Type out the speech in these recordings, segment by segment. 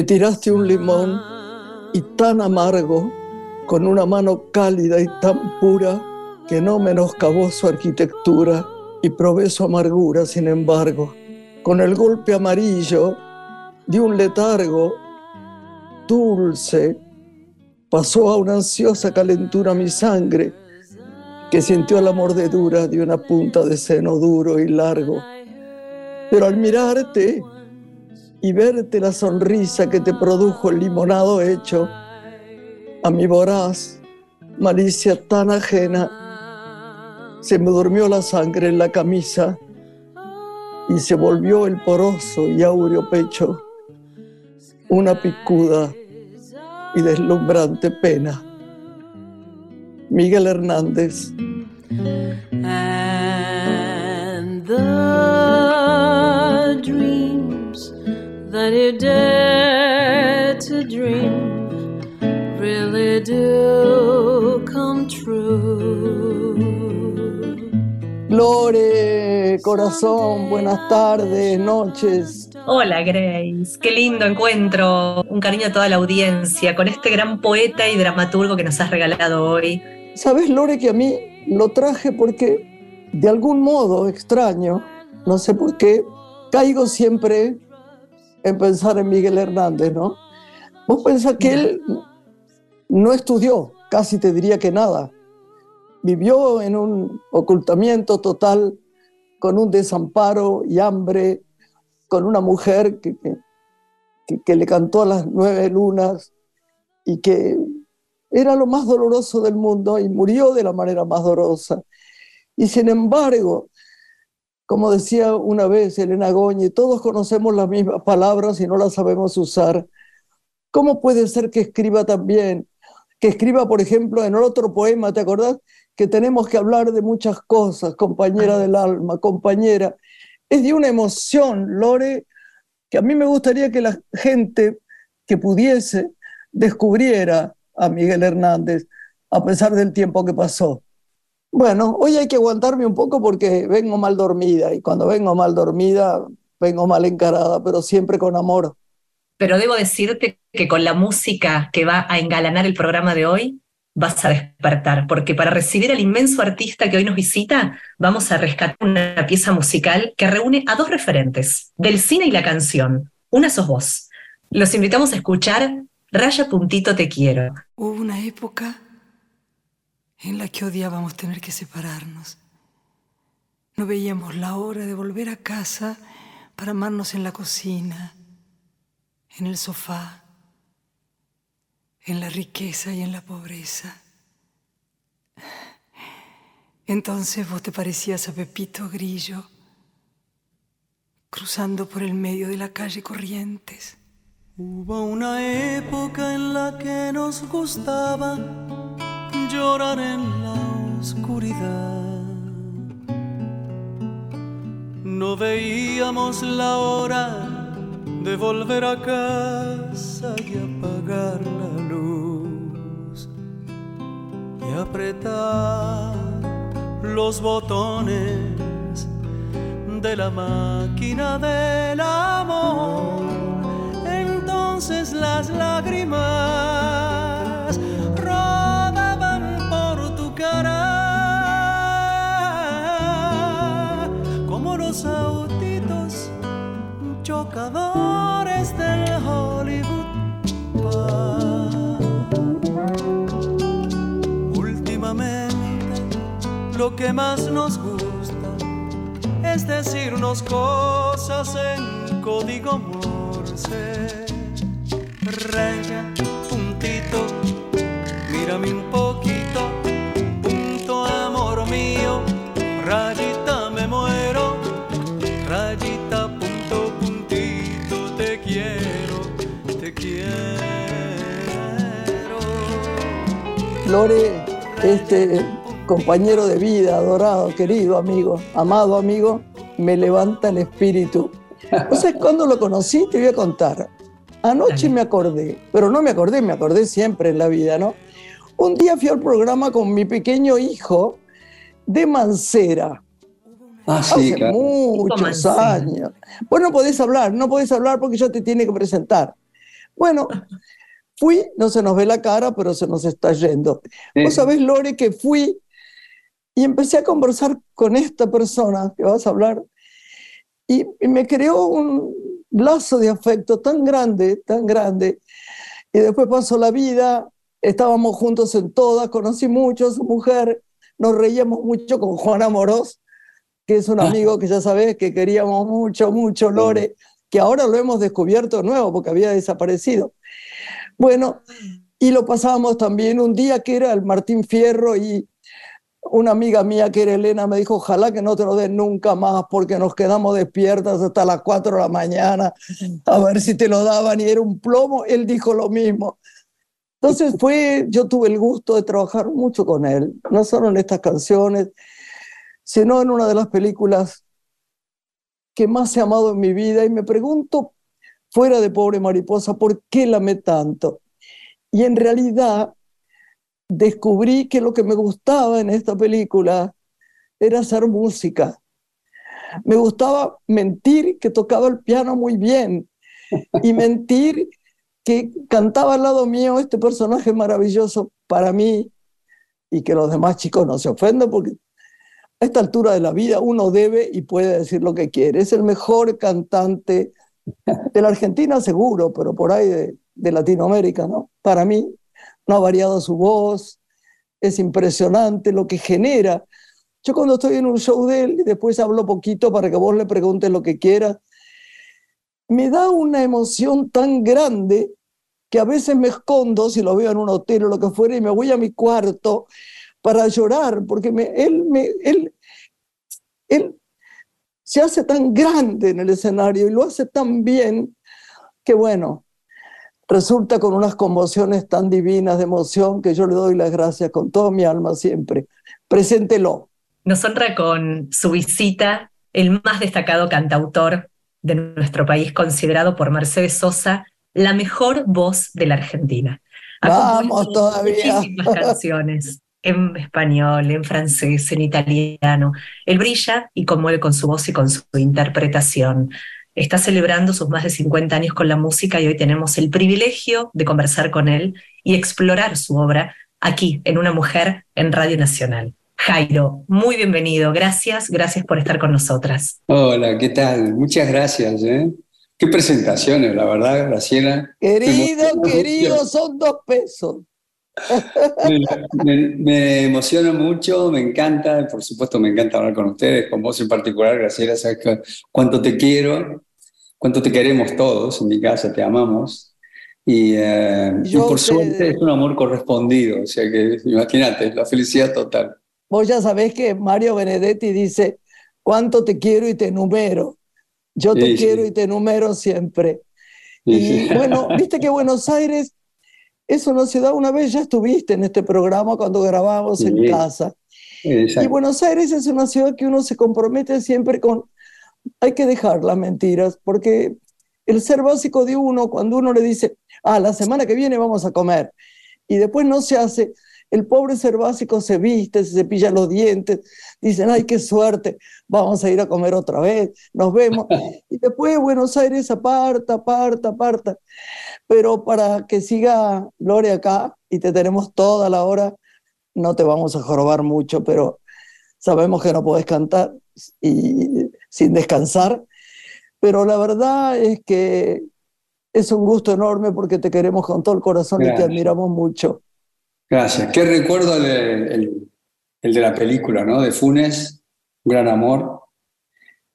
Me tiraste un limón y tan amargo, con una mano cálida y tan pura, que no menoscabó su arquitectura y probé su amargura, sin embargo. Con el golpe amarillo de un letargo dulce, pasó a una ansiosa calentura mi sangre, que sintió la mordedura de una punta de seno duro y largo. Pero al mirarte, y verte la sonrisa que te produjo el limonado hecho, a mi voraz malicia tan ajena, se me durmió la sangre en la camisa y se volvió el poroso y áureo pecho una picuda y deslumbrante pena. Miguel Hernández. That you dare to dream really do come true. Lore, corazón, buenas tardes, noches. Hola Grace, qué lindo encuentro, un cariño a toda la audiencia con este gran poeta y dramaturgo que nos has regalado hoy. Sabes Lore que a mí lo traje porque de algún modo extraño, no sé por qué, caigo siempre en pensar en Miguel Hernández, ¿no? Vos pensás que él no estudió, casi te diría que nada. Vivió en un ocultamiento total, con un desamparo y hambre, con una mujer que, que, le cantó a las nueve lunas y que era lo más doloroso del mundo y murió de la manera más dolorosa. Y sin embargo, como decía una vez Elena Goñi, todos conocemos las mismas palabras y no las sabemos usar. ¿Cómo puede ser que escriba también? Que escriba, por ejemplo, en otro poema, ¿te acordás? Que tenemos que hablar de muchas cosas, compañera del alma, compañera. Es de una emoción, Lore, que a mí me gustaría que la gente que pudiese descubriera a Miguel Hernández, a pesar del tiempo que pasó. Bueno, hoy hay que aguantarme un poco porque vengo mal dormida y cuando vengo mal dormida vengo mal encarada, pero siempre con amor. Pero debo decirte que con la música que va a engalanar el programa de hoy vas a despertar, porque para recibir al inmenso artista que hoy nos visita, vamos a rescatar una pieza musical que reúne a dos referentes del cine y la canción. Una sos vos. Los invitamos a escuchar Raya Puntito Te Quiero. Hubo una época en la que odiábamos tener que separarnos. No veíamos la hora de volver a casa para amarnos en la cocina, en el sofá, en la riqueza y en la pobreza. Entonces vos te parecías a Pepito Grillo, cruzando por el medio de la calle Corrientes. Hubo una época en la que nos gustaba llorar en la oscuridad. No veíamos la hora de volver a casa y apagar la luz y apretar los botones de la máquina del amor. Entonces las lágrimas chocadores del Hollywood. Últimamente lo que más nos gusta es decirnos cosas en código morse. Raya, puntito, mírame un poquito quiero, te quiero. Lore, este compañero de vida, adorado, querido amigo, amado amigo, me levanta el espíritu. Entonces, cuando lo conocí, te voy a contar. Anoche me acordé, pero no me acordé, me acordé siempre en la vida, ¿no? Un día fui al programa con mi pequeño hijo, de Mancera. Ah, hace muchos años. Vos no podés hablar, no podés hablar porque yo te tiene que presentar. Bueno, fui, no se nos ve la cara, pero se nos está yendo. Vos sabés, Lore, que fui y empecé a conversar con esta persona que vas a hablar y, y me creó un lazo de afecto tan grande, tan grande. Y después pasó la vida, estábamos juntos en todas, conocí mucho a su mujer, nos reíamos mucho con Juan Amorós, que es un amigo que ya sabes que queríamos mucho, mucho, Lore, que ahora lo hemos descubierto de nuevo porque había desaparecido. Bueno, y lo pasábamos también un día que era el Martín Fierro y una amiga mía que era Elena me dijo, ojalá que no te lo den nunca más porque nos quedamos despiertas hasta las 4 de la mañana a ver si te lo daban y era un plomo. Él dijo lo mismo. Entonces fue, yo tuve el gusto de trabajar mucho con él, no solo en estas canciones, sino en una de las películas que más he amado en mi vida y me pregunto, fuera de Pobre Mariposa, ¿por qué la amé tanto? Y en realidad descubrí que lo que me gustaba en esta película era hacer música. Me gustaba mentir que tocaba el piano muy bien y mentir que cantaba al lado mío este personaje maravilloso para mí y que los demás chicos no se ofendan porque a esta altura de la vida uno debe y puede decir lo que quiere. Es el mejor cantante de la Argentina seguro, pero por ahí de, Latinoamérica, ¿no? Para mí no ha variado su voz, es impresionante lo que genera. Yo cuando estoy en un show de él después hablo poquito para que vos le preguntes lo que quieras, me da una emoción tan grande que a veces me escondo si lo veo en un hotel o lo que fuera y me voy a mi cuarto para llorar, porque me, él, me, él, él se hace tan grande en el escenario y lo hace tan bien que bueno, resulta con unas conmociones tan divinas de emoción que yo le doy las gracias con toda mi alma siempre. Preséntelo. Nos honra con su visita el más destacado cantautor de nuestro país, considerado por Mercedes Sosa la mejor voz de la Argentina. Vamos todavía. Muchísimas canciones en español, en francés, en italiano. Él brilla y conmueve con su voz y con su interpretación. Está celebrando sus más de 50 años con la música y hoy tenemos el privilegio de conversar con él y explorar su obra aquí, en Una Mujer, en Radio Nacional. Jairo, muy bienvenido. Gracias, gracias por estar con nosotras. Hola, ¿qué tal? Muchas gracias. ¿eh? Qué presentaciones, la verdad, Graciela. Querido, querido, son dos pesos. Me, emociona mucho, me encanta, por supuesto me encanta hablar con ustedes, con vos en particular, Graciela, sabes cuánto te quiero, cuánto te queremos todos, en mi casa te amamos. Y, eh, por suerte es un amor correspondido, o sea que imagínate, la felicidad total. Vos ya sabés que Mario Benedetti dice, cuánto te quiero y te numero. Yo te quiero y te numero siempre. y bueno, viste que Buenos Aires es una ciudad, una vez ya estuviste en este programa cuando grabamos en casa. Y Buenos Aires es una ciudad que uno se compromete siempre con, hay que dejar las mentiras, porque el ser básico de uno, cuando uno le dice, ah, la semana que viene vamos a comer, y después no se hace, el pobre ser básico se viste, se cepilla los dientes, dicen, ay, qué suerte, vamos a ir a comer otra vez, nos vemos. Y después Buenos Aires aparta, aparta, aparta. Pero para que siga Lore acá y te tenemos toda la hora, no te vamos a jorobar mucho, pero sabemos que no puedes cantar y, sin descansar. Pero la verdad es que es un gusto enorme porque te queremos con todo el corazón y te admiramos mucho. Gracias. Qué recuerdo el, de la película, ¿no? De Funes, Gran Amor,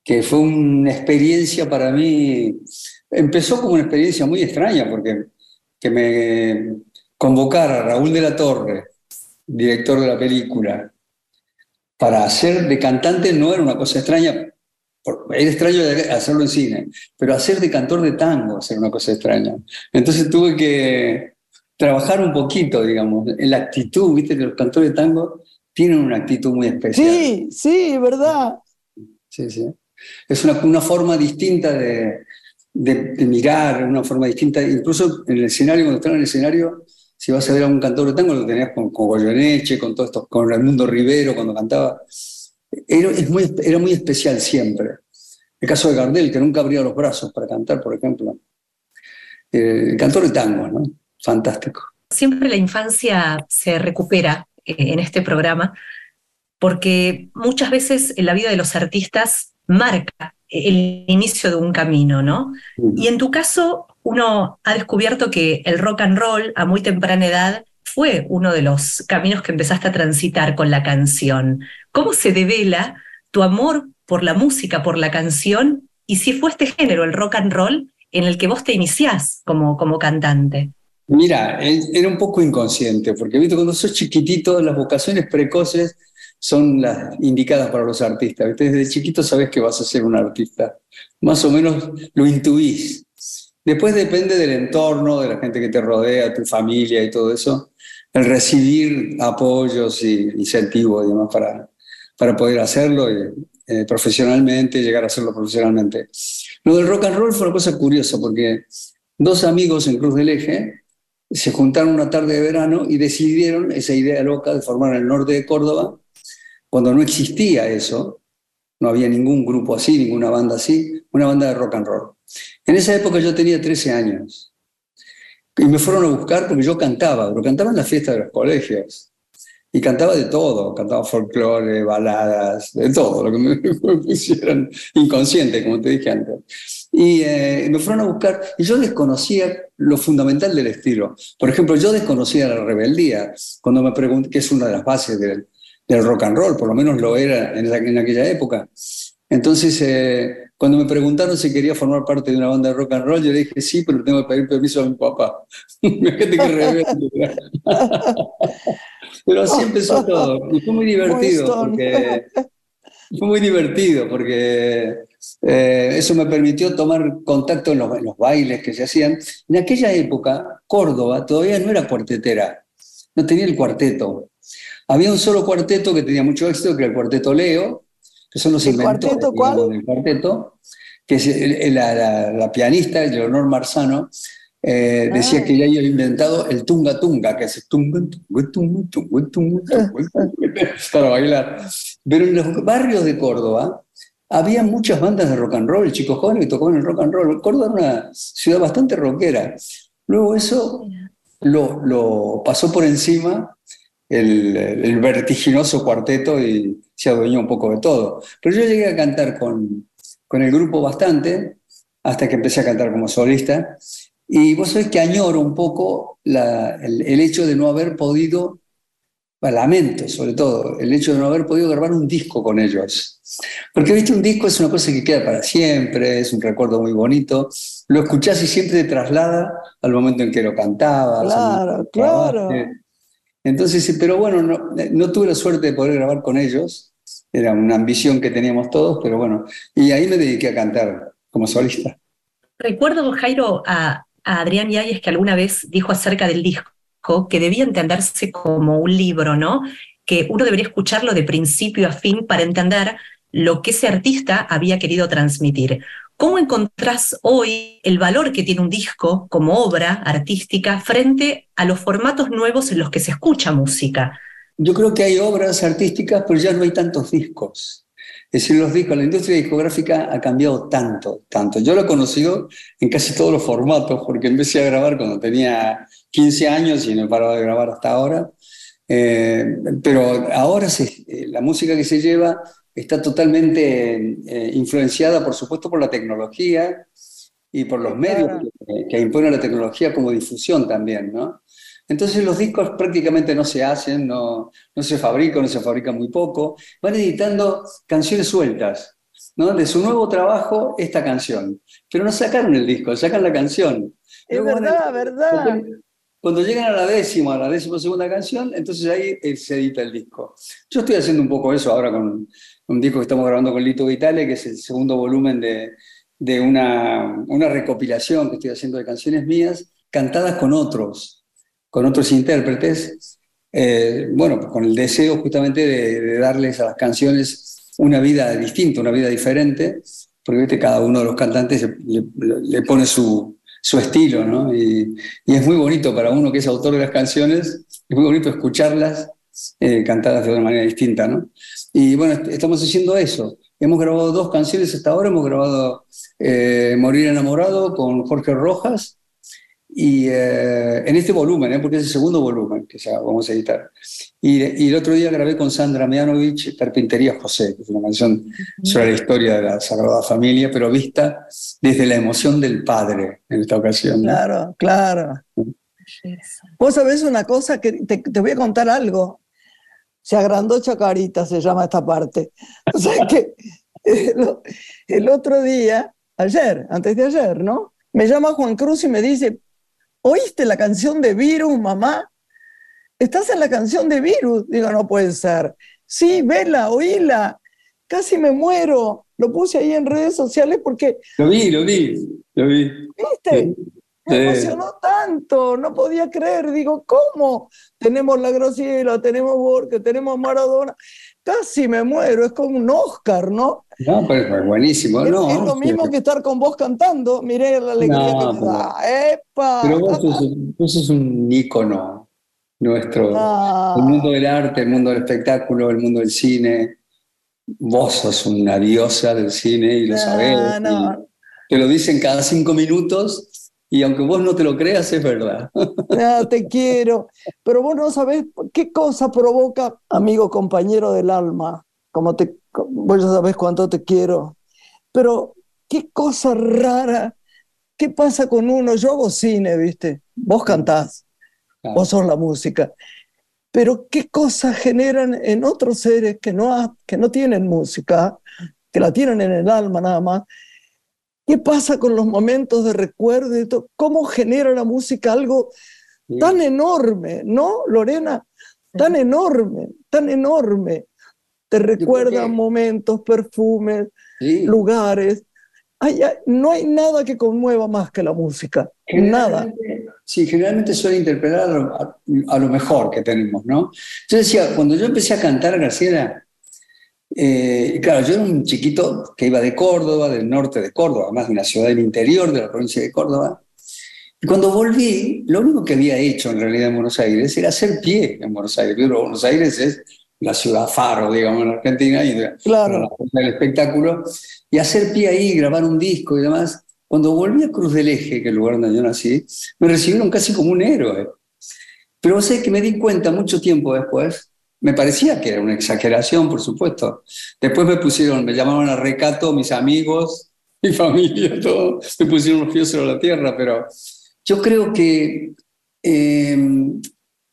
que fue una experiencia para mí. Empezó como una experiencia muy extraña, porque que me convocara Raúl de la Torre, director de la película, para hacer de cantante no era una cosa extraña, era extraño hacerlo en cine, pero hacer de cantor de tango era una cosa extraña. Entonces tuve que trabajar un poquito, digamos, en la actitud, viste que los cantores de tango tienen una actitud muy especial. Sí, sí, verdad. Sí, sí. Es una, una forma distinta de, de, mirar, una forma distinta, incluso en el escenario, cuando están en el escenario, si vas a ver a un cantor de tango, lo tenías con, con Goyeneche, con todo esto, con Raimundo Rivero cuando cantaba. Era, es muy, era muy especial siempre. El caso de Gardel, que nunca abría los brazos para cantar, por ejemplo. eh, cantor de tango, ¿no? Fantástico. Siempre la infancia se recupera eh, en este programa porque muchas veces en la vida de los artistas marca el inicio de un camino, ¿no? Y en tu caso, uno ha descubierto que el rock and roll a muy temprana edad fue uno de los caminos que empezaste a transitar con la canción. ¿Cómo se devela tu amor por la música, por la canción, y si fue este género, el rock and roll, en el que vos te iniciás como, como cantante? Mira, era un poco inconsciente, porque ¿viste? cuando sos chiquitito, las vocaciones precoces son las indicadas para los artistas. Desde chiquito sabes que vas a ser un artista. Más o menos lo intuís. Después depende del entorno, de la gente que te rodea, tu familia y todo eso, el recibir apoyos y incentivos y para, para poder hacerlo eh, profesionalmente, llegar a hacerlo profesionalmente. Lo del rock and roll fue una cosa curiosa porque dos amigos en Cruz del Eje se juntaron una tarde de verano y decidieron esa idea loca de formar en el norte de Córdoba cuando no existía eso, no había ningún grupo así, ninguna banda así, una banda de rock and roll. En esa época yo tenía 13 años y me fueron a buscar porque yo cantaba, pero cantaba en la fiesta de los colegios. Y cantaba de todo, cantaba folclore, baladas, de todo, lo que me, pusieran inconsciente, como te dije antes. Y eh, me fueron a buscar, y yo desconocía lo fundamental del estilo. Por ejemplo, yo desconocía la rebeldía, cuando me pregunté, que es una de las bases del, del rock and roll, por lo menos lo era en, aquella época. Entonces, eh, cuando me preguntaron si quería formar parte de una banda de rock and roll, yo dije sí, pero tengo que pedir permiso a mi papá. Gente que pero así empezó todo. Y fue muy divertido, porque, fue muy divertido, porque eh, eso me permitió tomar contacto en los, en los bailes que se hacían. En aquella época, Córdoba todavía no era cuartetera, no tenía el cuarteto. Había un solo cuarteto que tenía mucho éxito, que era el cuarteto Leo, que son los ¿El cuarteto cuál? del cuarteto, que es la, la, pianista, Leonor Marzano, eh, decía ah. que ella había inventado el tunga tunga, que es tunga tunga tunga tunga tunga, para bailar. Pero en los barrios de Córdoba había muchas bandas de rock and roll, chicos jóvenes que tocaban el rock and roll. Córdoba era una ciudad bastante rockera. Luego eso lo, lo pasó por encima el, vertiginoso cuarteto y se adueñó un poco de todo. Pero yo llegué a cantar con, con el grupo bastante, hasta que empecé a cantar como solista. Y vos sabés que añoro un poco el, el, hecho de no haber podido, lamento sobre todo, el hecho de no haber podido grabar un disco con ellos. Porque, viste, un disco es una cosa que queda para siempre, es un recuerdo muy bonito. Lo escuchás y siempre te traslada al momento en que lo cantabas. Claro, claro. Entonces, pero bueno, no, tuve la suerte de poder grabar con ellos, era una ambición que teníamos todos, pero bueno, y ahí me dediqué a cantar como solista. Recuerdo, Jairo, a, Adrián Yáñez que alguna vez dijo acerca del disco que debía entenderse como un libro, ¿no? Que uno debería escucharlo de principio a fin para entender lo que ese artista había querido transmitir. ¿Cómo encontrás hoy el valor que tiene un disco como obra artística frente a los formatos nuevos en los que se escucha música? Yo creo que hay obras artísticas, pero ya no hay tantos discos. Es decir, los discos, la industria discográfica ha cambiado tanto, tanto. Yo lo he conocido en casi todos los formatos, porque empecé a grabar cuando tenía 15 años y no he parado de grabar hasta ahora. Eh, pero ahora se, la música que se lleva está totalmente eh, influenciada, por supuesto, por la tecnología y por los medios que, que, imponen la tecnología como difusión también, ¿no? Entonces los discos prácticamente no se hacen, no, no se fabrican, no se fabrican muy poco, van editando canciones sueltas, ¿no? De su nuevo trabajo, esta canción. Pero no sacaron el disco, sacan la canción. Es verdad, verdad. Cuando llegan a la décima, a la décima segunda canción, entonces ahí eh, se edita el disco. Yo estoy haciendo un poco eso ahora con, un disco que estamos grabando con Lito Vitale, que es el segundo volumen de, de una, una, recopilación que estoy haciendo de canciones mías, cantadas con otros, con otros intérpretes, eh, bueno, con el deseo justamente de, darles a las canciones una vida distinta, una vida diferente, porque cada uno de los cantantes le, pone su, su estilo, ¿no? Y, es muy bonito para uno que es autor de las canciones, es muy bonito escucharlas eh, cantadas de una manera distinta, ¿no? Y bueno, estamos haciendo eso. Hemos grabado dos canciones hasta ahora, hemos grabado eh, Morir enamorado con Jorge Rojas Y eh, en este volumen, ¿eh? porque es el segundo volumen que ya vamos a editar. Y, y, el otro día grabé con Sandra Mianovich Carpintería José, que es una canción sobre la historia de la Sagrada Familia, pero vista desde la emoción del padre en esta ocasión. Claro, claro. Vos sabés una cosa que te, te voy a contar algo. Se agrandó Chacarita, se llama esta parte. O sea que el, el otro día, ayer, antes de ayer, ¿no? Me llama Juan Cruz y me dice, ¿oíste la canción de Virus, mamá? ¿Estás en la canción de Virus? Digo, no puede ser. Sí, vela, oíla. Casi me muero. Lo puse ahí en redes sociales porque... Lo vi, lo vi, lo vi. ¿Viste? Me emocionó tanto, no podía creer. Digo, ¿cómo? Tenemos la Grociela, tenemos Borges, tenemos Maradona. Casi me muero, es como un Oscar, ¿no? No, pero es buenísimo. Es, no, es lo mismo que estar con vos cantando. Miré la alegría No, que me da. ¡Epa! Pero vos sos, vos sos un ícono nuestro. Ah. El mundo del arte, el mundo del espectáculo, el mundo del cine. Vos sos una diosa del cine y lo No, sabés. Ah, no. y Te lo dicen cada cinco minutos y aunque vos no te lo creas, es verdad. Ah, te quiero. Pero vos no sabés qué cosa provoca, amigo, compañero del alma, como te, vos ya sabés cuánto te quiero. Pero qué cosa rara, qué pasa con uno. Yo hago cine, ¿viste? Vos cantás, Claro. vos sos la música. Pero qué cosas generan en otros seres que no, ha- que no tienen música, que la tienen en el alma nada más. ¿Qué pasa con los momentos de recuerdo? y todo? ¿Cómo genera la música algo Sí. tan enorme, ¿no, Lorena? Tan enorme, tan enorme. Te recuerdan que- momentos, perfumes, Sí. lugares. Ay, ay, no hay nada que conmueva más que la música. Nada. Sí, generalmente suele interpretar a lo, a- a lo mejor que tenemos, ¿no? Yo decía, cuando yo empecé a cantar Graciela, eh, claro, yo era un chiquito que iba de Córdoba, del norte de Córdoba, además de una ciudad del interior de la provincia de Córdoba. Y cuando volví, lo único que había hecho en realidad en Buenos Aires era hacer pie en Buenos Aires. Pero Buenos Aires es la ciudad faro, digamos, en Argentina, y Claro. del espectáculo, y hacer pie ahí, grabar un disco y demás. Cuando volví a Cruz del Eje, que es el lugar donde yo nací, me recibieron casi como un héroe. Pero sé que me di cuenta mucho tiempo después, me parecía que era una exageración, por supuesto. Después me pusieron, me llamaron a recato mis amigos, mi familia, todo, me pusieron los pies sobre la tierra, pero yo creo que eh, en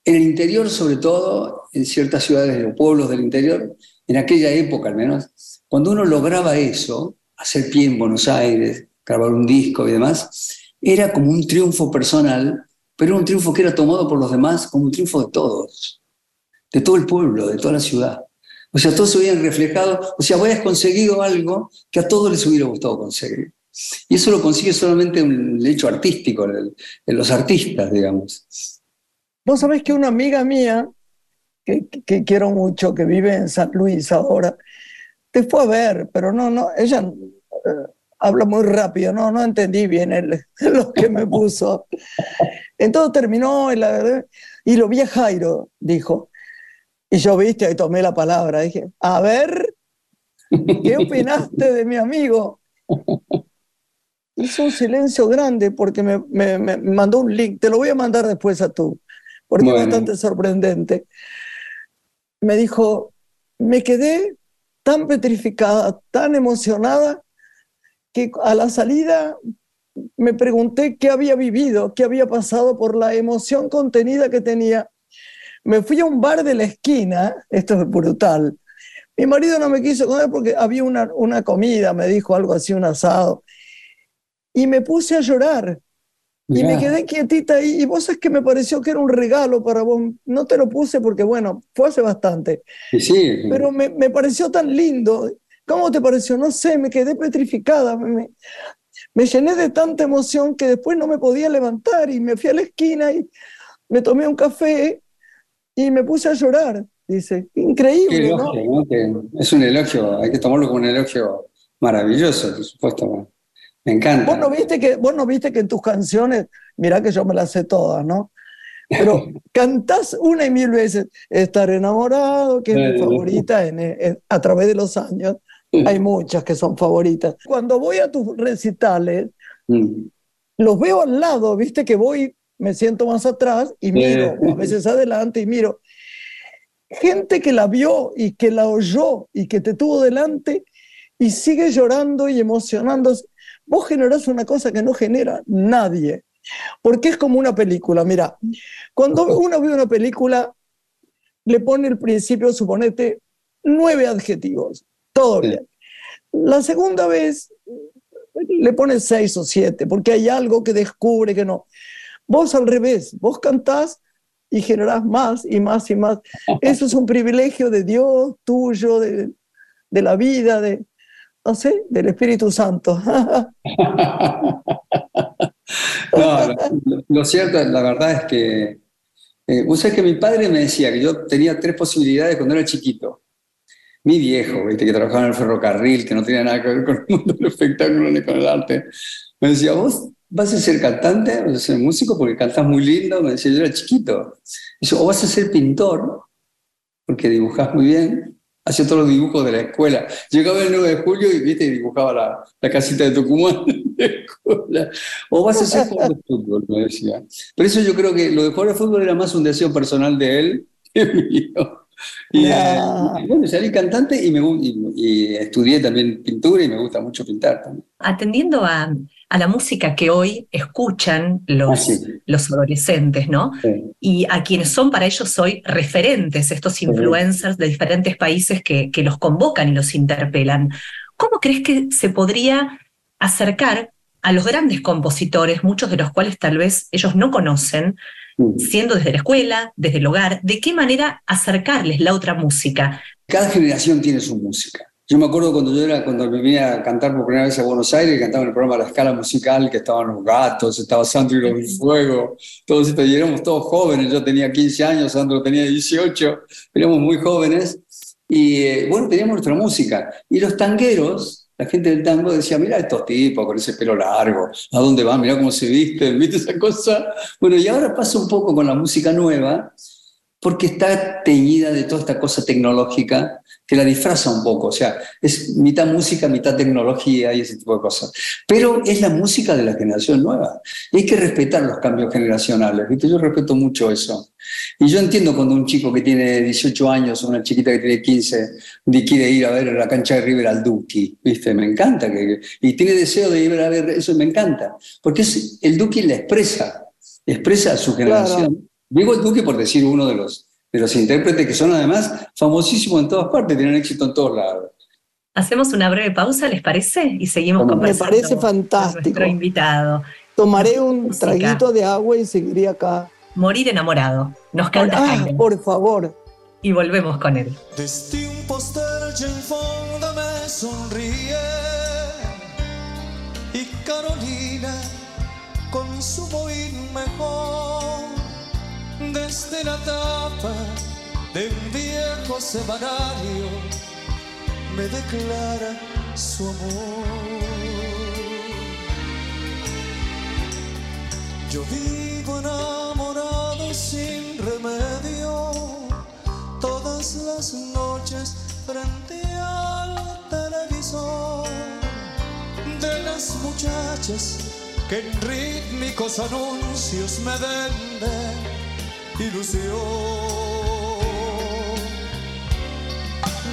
el interior, sobre todo, en ciertas ciudades o pueblos del interior, en aquella época al menos, cuando uno lograba eso, hacer pie en Buenos Aires, grabar un disco y demás, era como un triunfo personal, pero un triunfo que era tomado por los demás como un triunfo de todos, de todo el pueblo, de toda la ciudad. O sea, todos se habían reflejado, o sea, habías conseguido algo que a todos les hubiera gustado conseguir. Y eso lo consigue solamente un hecho artístico, en los artistas, digamos. Vos sabés que una amiga mía, que, que- que quiero mucho, que vive en San Luis ahora, te fue a ver, pero no, no, ella eh, habla muy rápido, no, no entendí bien el- lo que me puso. Entonces terminó y, la- y lo vi a Jairo, dijo. Y yo, viste, ahí tomé la palabra, dije, a ver, ¿qué opinaste de mi amigo? Hizo un silencio grande porque me, me- me mandó un link, te lo voy a mandar después a tú, porque es bastante sorprendente. Me dijo, me quedé tan petrificada, tan emocionada, que a la salida me pregunté qué había vivido, qué había pasado por la emoción contenida que tenía. Me fui a un bar de la esquina, esto es brutal. Mi marido no me quiso comer porque había una, una comida, me dijo algo así, un asado. Y me puse a llorar. Y me quedé quietita ahí. Y vos es que me pareció que era un regalo para vos. No te lo puse porque, bueno, fue hace bastante. Y sí, Pero me, me pareció tan lindo. ¿Cómo te pareció? No sé, me quedé petrificada. Me, me- me llené de tanta emoción que después no me podía levantar y me fui a la esquina y me tomé un café y me puse a llorar. Dice, increíble, ¿no? elogio, ¿no? Que es un elogio, hay que tomarlo como un elogio maravilloso, por supuesto. Me encanta. Vos no viste que, vos no viste que en tus canciones, mirá que yo me las sé todas, ¿no? Pero cantás una y mil veces Estar enamorado, que es mi favorita en- en- a través de los años. Hay muchas que son favoritas. Cuando voy a tus recitales, Mm. los veo al lado, viste que voy, me siento más atrás y miro, a veces adelante y miro. Gente que la vio y que la oyó y que te tuvo delante y sigue llorando y emocionándose. Vos generás una cosa que no genera nadie, porque es como una película. Mira, cuando uno ve una película, le pone el principio, suponete, nueve adjetivos, todo bien. La segunda vez le pone seis o siete, porque hay algo que descubre que no. Vos al revés, vos cantás y generás más y más y más. Eso es un privilegio de Dios, tuyo, de, de la vida, de, no sé, del Espíritu Santo. no, lo, cierto, la verdad es que, eh, vos sabés que mi padre me decía que yo tenía tres posibilidades cuando era chiquito. Mi viejo, ¿viste? que trabajaba en el ferrocarril, que no tenía nada que ver con el mundo del espectáculo ni con el arte, me decía, vos vas a ser cantante, vas a ser músico porque cantas muy lindo, me decía, yo era chiquito. Dice, o vas a ser pintor, porque dibujas muy bien, hacía todos los dibujos de la escuela. Llegaba el 9 de julio y viste, dibujaba la, la casita de Tucumán de escuela. O vas a ser jugador de fútbol, me decía. Pero eso yo creo que lo de jugar de fútbol era más un deseo personal de él que mío. Y, eh, bueno, salí cantante y, me, y, estudié también pintura y me gusta mucho pintar también. Atendiendo a, a la música que hoy escuchan los, ah, los adolescentes, ¿no? Y a quienes son para ellos hoy referentes, estos influencers de diferentes países que, que los convocan y los interpelan. ¿Cómo crees que se podría acercar a los grandes compositores, muchos de los cuales tal vez ellos no conocen, Mm. siendo desde la escuela, desde el hogar, de qué manera acercarles la otra música. Cada generación tiene su música. Yo me acuerdo cuando yo era, cuando venía a cantar por primera vez a Buenos Aires, cantaba en el programa La Escala Musical, que estaban los gatos, estaba Sandro y los Fuego, todos estos, y éramos todos jóvenes, yo tenía 15 años, Sandro tenía 18, éramos muy jóvenes, y eh, bueno, teníamos nuestra música. Y los tangueros, la gente del tango decía, mira estos tipos con ese pelo largo, ¿a dónde van? Mira cómo se visten, ¿viste esa cosa? Bueno, y ahora pasa un poco con la música nueva, porque está teñida de toda esta cosa tecnológica que la disfraza un poco, o sea, es mitad música, mitad tecnología y ese tipo de cosas. Pero es la música de la generación nueva. Y hay que respetar los cambios generacionales, ¿viste? Yo respeto mucho eso. Y yo entiendo cuando un chico que tiene 18 años o una chiquita que tiene 15 quiere ir a ver la cancha de River al Duki, ¿viste? Me encanta. Que, y tiene deseo de ir a ver eso, me encanta. Porque es, el Duki le expresa, expresa a su generación. Digo el Duque por decir uno de los, de los intérpretes que son además famosísimos en todas partes, tienen éxito en todos lados. Hacemos una breve pausa, ¿les parece? Y seguimos conversando. Me parece fantástico. nuestro invitado. Tomaré un traguito de agua y seguiré acá. Morir enamorado. Nos canta ah, por favor. Y volvemos con él. Desde un postal en fondo me sonríe y Carolina con su mejor desde la tapa de un viejo semanario me declara su amor. Yo vivo enamorado sin remedio todas las noches frente al televisor de las muchachas que en rítmicos anuncios me venden ilusión.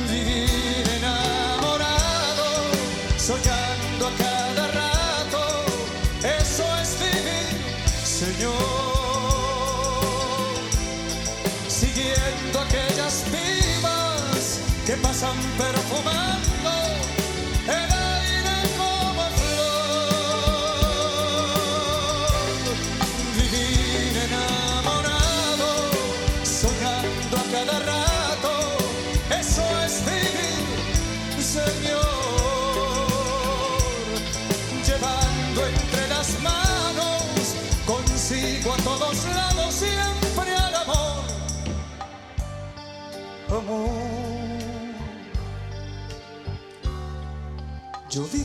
Vivir enamorado, soñando a cada rato, eso es vivir, Señor. Siguiendo aquellas vivas que pasan perfumando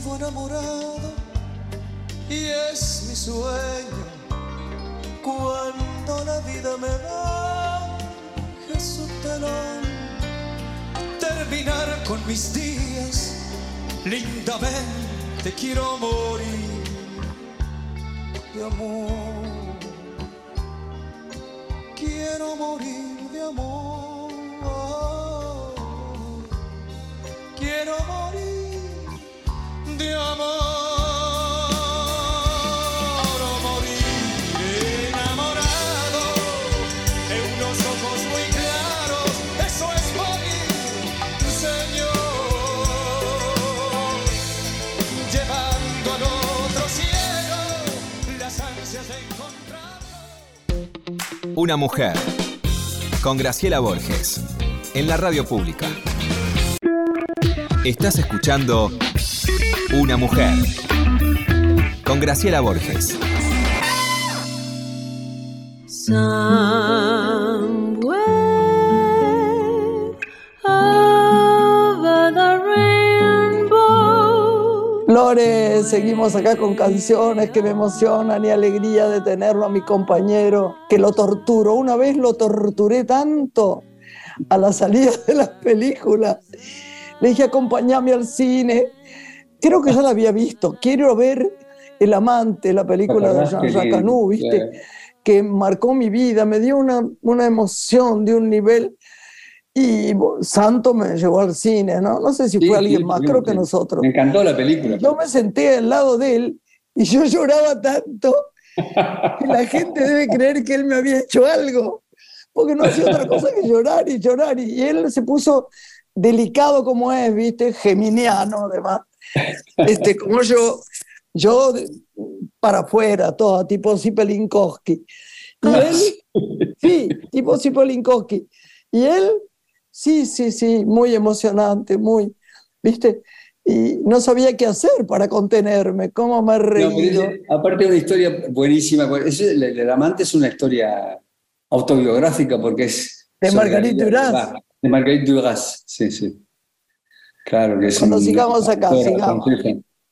vivo enamorado y es mi sueño cuando la vida me da Jesús telón terminar con mis días lindamente quiero morir de amor. Quiero morir de amor. Quiero morir Una mujer. Con Graciela Borges. En la radio pública. Estás escuchando Una mujer. Con Graciela Borges. Lore, seguimos acá con canciones que me emocionan y alegría de tenerlo a mi compañero, que lo torturo. Una vez lo torturé tanto a la salida de las películas. Le dije, acompáñame al cine. Creo que ya la había visto. Quiero ver El Amante, la película de Jean-Jacques lindo, Anou, ¿viste? claro. que marcó mi vida, me dio una, una emoción de un nivel. Y Santo me llevó al cine, ¿no? No sé si Sí, fue sí, alguien más, sí, creo que nosotros. Me encantó la película. Yo me senté al lado de él y yo lloraba tanto que la gente debe creer que él me había hecho algo, porque no hacía otra cosa que llorar y llorar. Y él se puso delicado como es, ¿viste? Geminiano, además. Este, como yo, yo para afuera, todo, tipo Zipelinkowski. Y él, sí, tipo Zipelinkowski. Y él, sí, sí, sí, muy emocionante, muy, ¿viste? Y no sabía qué hacer para contenerme, cómo me he No, reído. ese- aparte de una historia buenísima, pues, ese- el, el amante es una historia autobiográfica porque es... De de- Duras. De Marguerite Duras, sí, sí. Claro que es Cuando sigamos acá, sigamos.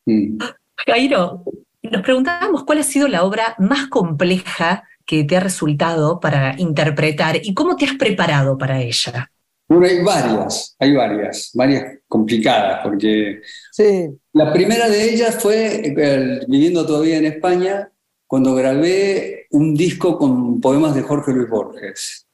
Mm. Jairo, nos preguntábamos cuál ha sido la obra más compleja que te ha resultado para interpretar y cómo te has preparado para ella. Bueno, hay varias, hay varias, varias complicadas, porque Sí, La primera de ellas fue viviendo todavía en España, cuando grabé un disco con poemas de Jorge Luis Borges.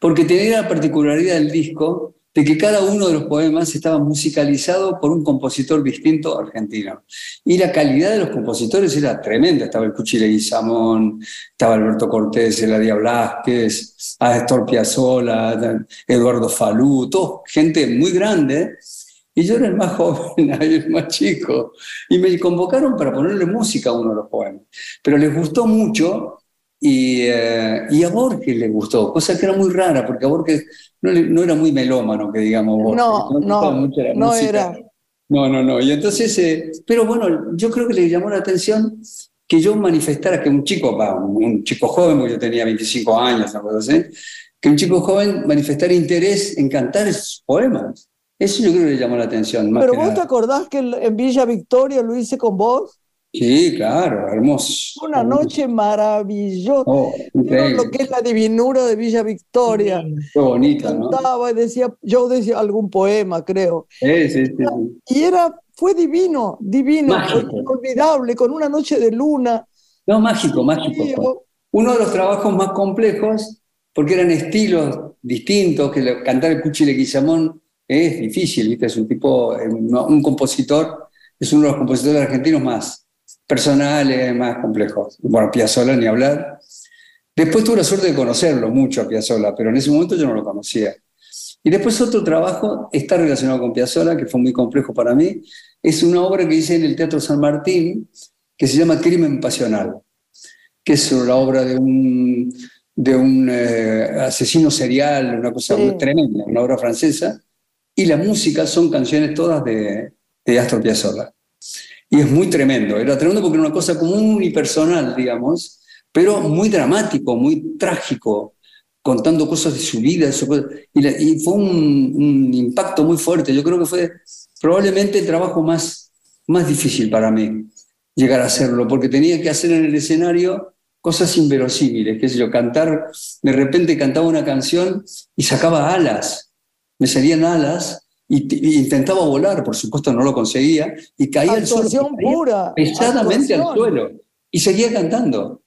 Porque tenía la particularidad del disco de que cada uno de los poemas estaba musicalizado por un compositor distinto argentino. Y la calidad de los compositores era tremenda. Estaba el Cuchi Leguizamón, estaba Alberto Cortés, Eladia Blasquez, Astor Piazzolla, Eduardo Falú, todo gente muy grande. Y yo era el más joven, el más chico. Y me convocaron para ponerle música a uno de los poemas. Pero les gustó mucho y, eh, y a Borges le gustó, cosa que era muy rara, porque a Borges no, le- no era muy melómano, que digamos. Borges, No, no, no música. era. No, no, no. Y entonces, eh, pero bueno, yo creo que le llamó la atención que yo manifestara que un chico, un, chico joven, porque yo tenía 25 años, cosa así, que un chico joven manifestara interés en cantar esos poemas. Eso yo creo que le llamó la atención. Más pero vos te nada. acordás que en Villa Victoria lo hice con vos. Sí, claro, hermoso. Una noche maravillosa. Oh, ¿Vieron increíble. lo que es la divinura de Villa Victoria? Qué bonito, ¿no? Cantaba y decía, yo decía algún poema, creo. Sí, sí, sí, sí. Y era, fue divino, divino, Mágico. inolvidable, con una noche de luna. No, mágico, mágico. Uno de los trabajos más complejos, porque eran estilos distintos, que cantar el Cuchi Leguizamón es difícil, ¿viste? Es un tipo, eh, un compositor, es uno de los compositores argentinos más personales, más complejos. Bueno, Piazzolla ni hablar. Después tuve la suerte de conocerlo mucho a Piazzolla, pero en ese momento yo no lo conocía. Y después otro trabajo está relacionado con Piazzolla, que fue muy complejo para mí, es una obra que hice en el Teatro San Martín, que se llama Crimen Pasional, que es la obra de un, de un eh, asesino serial, una cosa Sí. muy tremenda, una obra francesa, y la música son canciones todas de, de Astor Piazzolla. Y es muy tremendo, era tremendo porque era una cosa como unipersonal, digamos, pero muy dramático, muy trágico, contando cosas de su vida, y, y fue un, un impacto muy fuerte. Yo creo que fue probablemente el trabajo más, más difícil para mí llegar a hacerlo, porque tenía que hacer en el escenario cosas inverosímiles, qué sé yo, cantar, de repente cantaba una canción y sacaba alas, me salían alas y, intentaba volar, por supuesto no lo conseguía, y caía al suelo, actuación caía pura. pesadamente al suelo. y seguía cantando.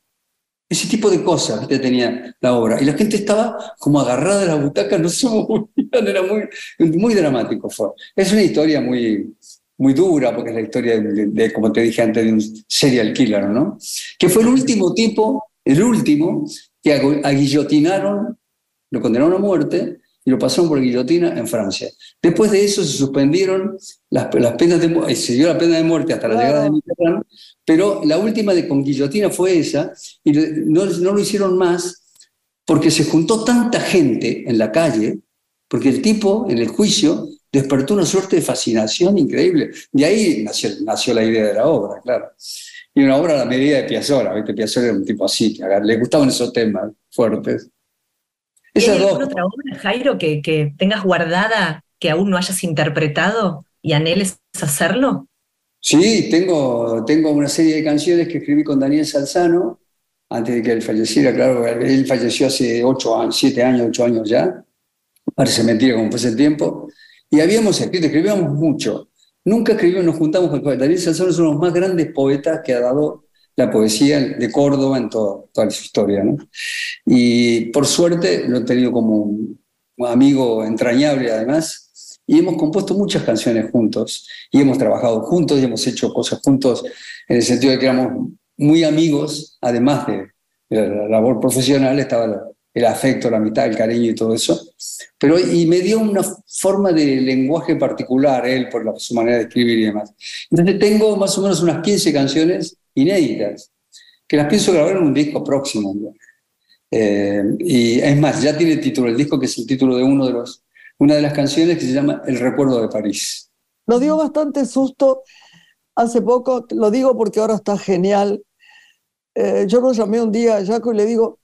Ese tipo de cosas que tenía la obra. Y la gente estaba como agarrada de la butaca, no se movían, era muy, muy dramático. Fue. Es una historia muy, muy dura, porque es la historia, de, como te dije antes, de un serial killer, ¿no? Que fue el último tipo, el último, que aguillotinaron, lo condenaron a muerte y lo pasaron por guillotina en Francia. Después de eso se suspendieron las, las penas de muerte, se dio la pena de muerte hasta la llegada de Mitterrand, pero la última de con guillotina fue esa, y no, no lo hicieron más porque se juntó tanta gente en la calle, porque el tipo en el juicio despertó una suerte de fascinación increíble. De ahí nació, nació la idea de la obra, claro. Y una obra a la medida de Piazzolla, ¿viste? Piazzolla era un tipo así, que le gustaban esos temas fuertes. ¿Hay alguna otra obra, Jairo, que, que tengas guardada que aún no hayas interpretado y anheles hacerlo? Sí, tengo, tengo una serie de canciones que escribí con Daniel Salzano, antes de que él falleciera, claro, él falleció hace ocho años, siete años, ocho años ya, parece mentira como fue ese tiempo, y habíamos escrito, escribíamos mucho, nunca escribimos, nos juntamos con Daniel Salzano es uno de los más grandes poetas que ha dado la poesía de Córdoba en toda su historia. ¿no? Y por suerte lo he tenido como un amigo entrañable además, y hemos compuesto muchas canciones juntos, y hemos trabajado juntos, y hemos hecho cosas juntos, en el sentido de que éramos muy amigos, además de, la labor profesional, estaba el afecto, la amistad, el cariño y todo eso. Pero, y me dio una forma de lenguaje particular, él, por la, su manera de escribir y demás. Entonces tengo más o menos unas 15 canciones inéditas, que las pienso grabar en un disco próximo. Eh, y es más, ya tiene título, el disco que es el título de, uno de los, una de las canciones que se llama El recuerdo de París. Nos dio bastante susto hace poco, lo digo porque ahora está genial. Eh, yo lo llamé un día a Jaco y le digo,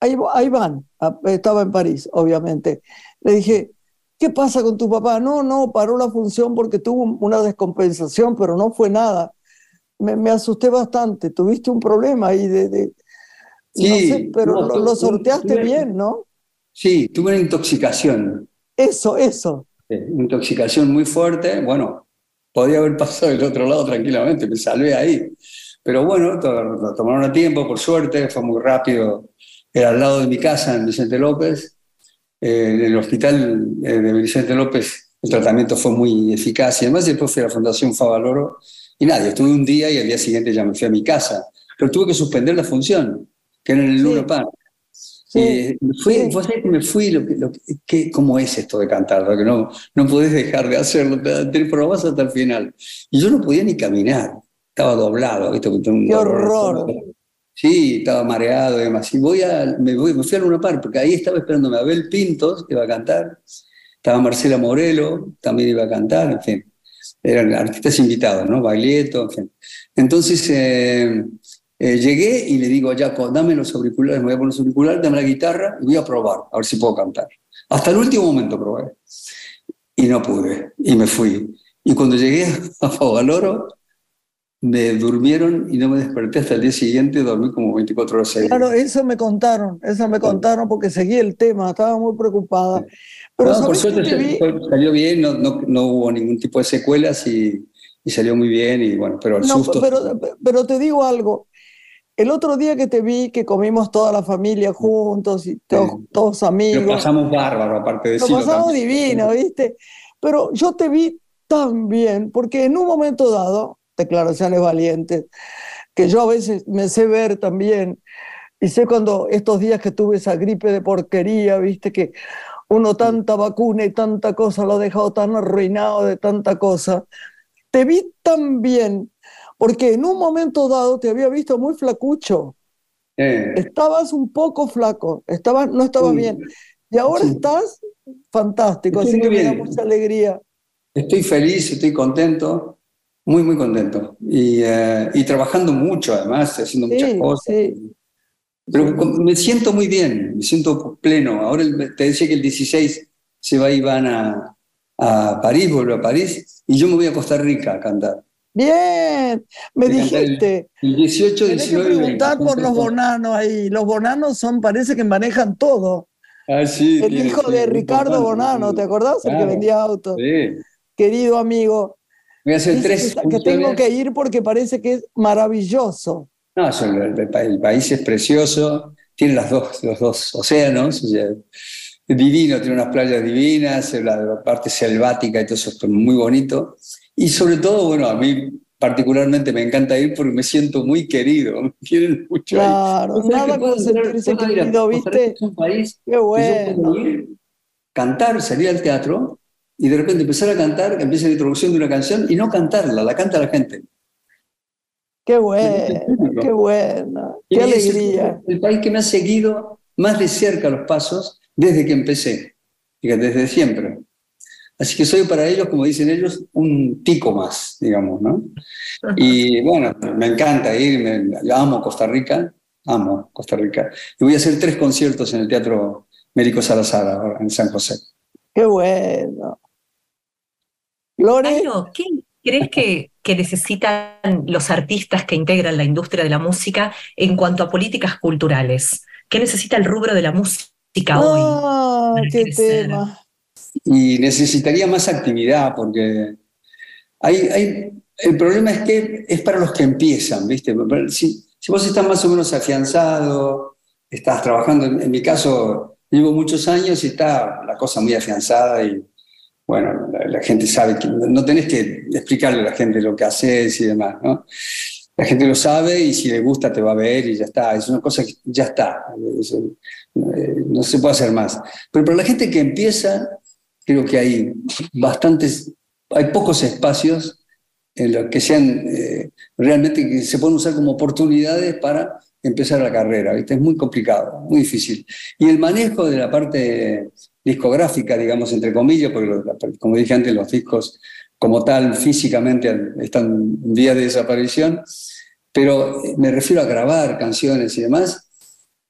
ahí, ahí van, estaba en París, obviamente. Le dije, ¿qué pasa con tu papá? No, no, paró la función porque tuvo una descompensación, pero no fue nada me, asusté bastante. Tuviste un problema ahí de... sí, pero lo, sorteaste bien, ¿no? Sí, tuve una intoxicación. Eso, eso. intoxicación muy fuerte. Bueno, podía haber pasado del otro lado tranquilamente, me salvé ahí. Pero bueno, lo tomaron a tiempo, por suerte, fue muy rápido. Era al lado de mi casa, en Vicente López. Eh, en el hospital eh, de Vicente López el tratamiento fue muy eficaz y además después fui a la Fundación Favaloro y nada, estuve un día y al día siguiente ya me fui a mi casa. Pero tuve que suspender la función, que era en el Luna Park. Sí, me fui, me fui, lo, lo que, ¿cómo es esto de cantar? Que no, no podés dejar de hacerlo, te, probás hasta el final. Y yo no podía ni caminar, estaba doblado. ¿viste? ¡Qué horror! Sí, estaba mareado y demás. Y voy a, me, voy, me fui a Luna Park, porque ahí estaba esperando a Abel Pintos, que iba a cantar. Estaba Marcela Morelo, también iba a cantar, en fin eran artistas invitados, ¿no? Baglietto, en fin. Entonces eh, eh, llegué y le digo a Jaco, dame los auriculares, me voy a poner los auriculares, dame la guitarra y voy a probar, a ver si puedo cantar. Hasta el último momento probé. Y no pude, y me fui. Y cuando llegué a Fogaloro, me durmieron y no me desperté hasta el día siguiente, dormí como 24 horas seguidas. Claro, eso me contaron, eso me contaron porque seguí el tema, estaba muy preocupada. Pero por suerte salió bien, no, no, no, hubo ningún tipo de secuelas y, y, salió muy bien y bueno, pero el susto... Pero, pero te digo algo, el otro día que te vi, que comimos toda la familia juntos y todos, amigos. Lo pasamos bárbaro, aparte de eso. Lo pasamos divino, ¿viste? Pero yo te vi tan bien, porque en un momento dado, declaraciones valientes, que yo a veces me sé ver también, y sé cuando estos días que tuve esa gripe de porquería, viste, que uno tanta vacuna y tanta cosa lo ha dejado tan arruinado de tanta cosa, te vi tan bien, porque en un momento dado te había visto muy flacucho. Estabas un poco flaco, estabas, no estabas bien. Y ahora estás fantástico, así que me da mucha alegría. Estoy feliz, estoy contento. Muy, muy contento. Y, eh, y trabajando mucho, además, haciendo muchas cosas. Sí. Pero me siento muy bien, me siento pleno. Ahora te decía que el 16 se va Iván a, a París, vuelve a París, y yo me voy a Costa Rica a cantar. Bien, me dijiste. El, 18, 19 que preguntar por los bonanos ahí. Los bonanos son, parece que manejan todo. Ah, sí, el hijo de Ricardo Bonano, ¿te acordás? El que vendía autos. Sí. Querido amigo, Voy a hacer tres. Que, tengo que ir porque parece que es maravilloso. No, el, país es precioso, tiene las dos, los dos océanos, es divino, tiene unas playas divinas, la, parte selvática y todo eso es muy bonito. Y sobre todo, bueno, a mí particularmente me encanta ir porque me siento muy querido, me quieren mucho. Claro, nada como sentirse querido, ¿viste? Es un país Qué bueno. cantar, salir al teatro y de repente empezar a cantar, que empieza la introducción de una canción y no cantarla, la canta la gente. Qué bueno, qué bueno, qué alegría. El, el país que me ha seguido más de cerca los pasos desde que empecé, desde siempre. Así que soy para ellos, como dicen ellos, un tico más, digamos, ¿no? Y bueno, me encanta ir, yo amo Costa Rica, amo Costa Rica. Y voy a hacer tres conciertos en el Teatro Médico Salazar ahora, en San José. ¡Qué bueno! Lore. ¿qué crees que, que necesitan los artistas que integran la industria de la música en cuanto a políticas culturales? ¿Qué necesita el rubro de la música hoy? ¡Ah, qué tema! y necesitaría más actividad porque hay, hay, el problema es que es para los que empiezan, ¿viste? Si, si vos estás más o menos afianzado, estás trabajando, en, mi caso llevo muchos años y está la cosa muy afianzada y bueno, la, gente sabe que no tenés que explicarle a la gente lo que haces y demás, ¿no? La gente lo sabe y si le gusta te va a ver y ya está. Es una cosa que ya está. Eh, no se puede hacer más. Pero para la gente que empieza, creo que hay bastantes, hay pocos espacios en los que sean eh, realmente que se pueden usar como oportunidades para empezar la carrera. ¿viste? Es muy complicado, muy difícil. Y el manejo de la parte discográfica, digamos, entre comillas, porque como dije antes, los discos como tal físicamente están en vía de desaparición, pero me refiero a grabar canciones y demás,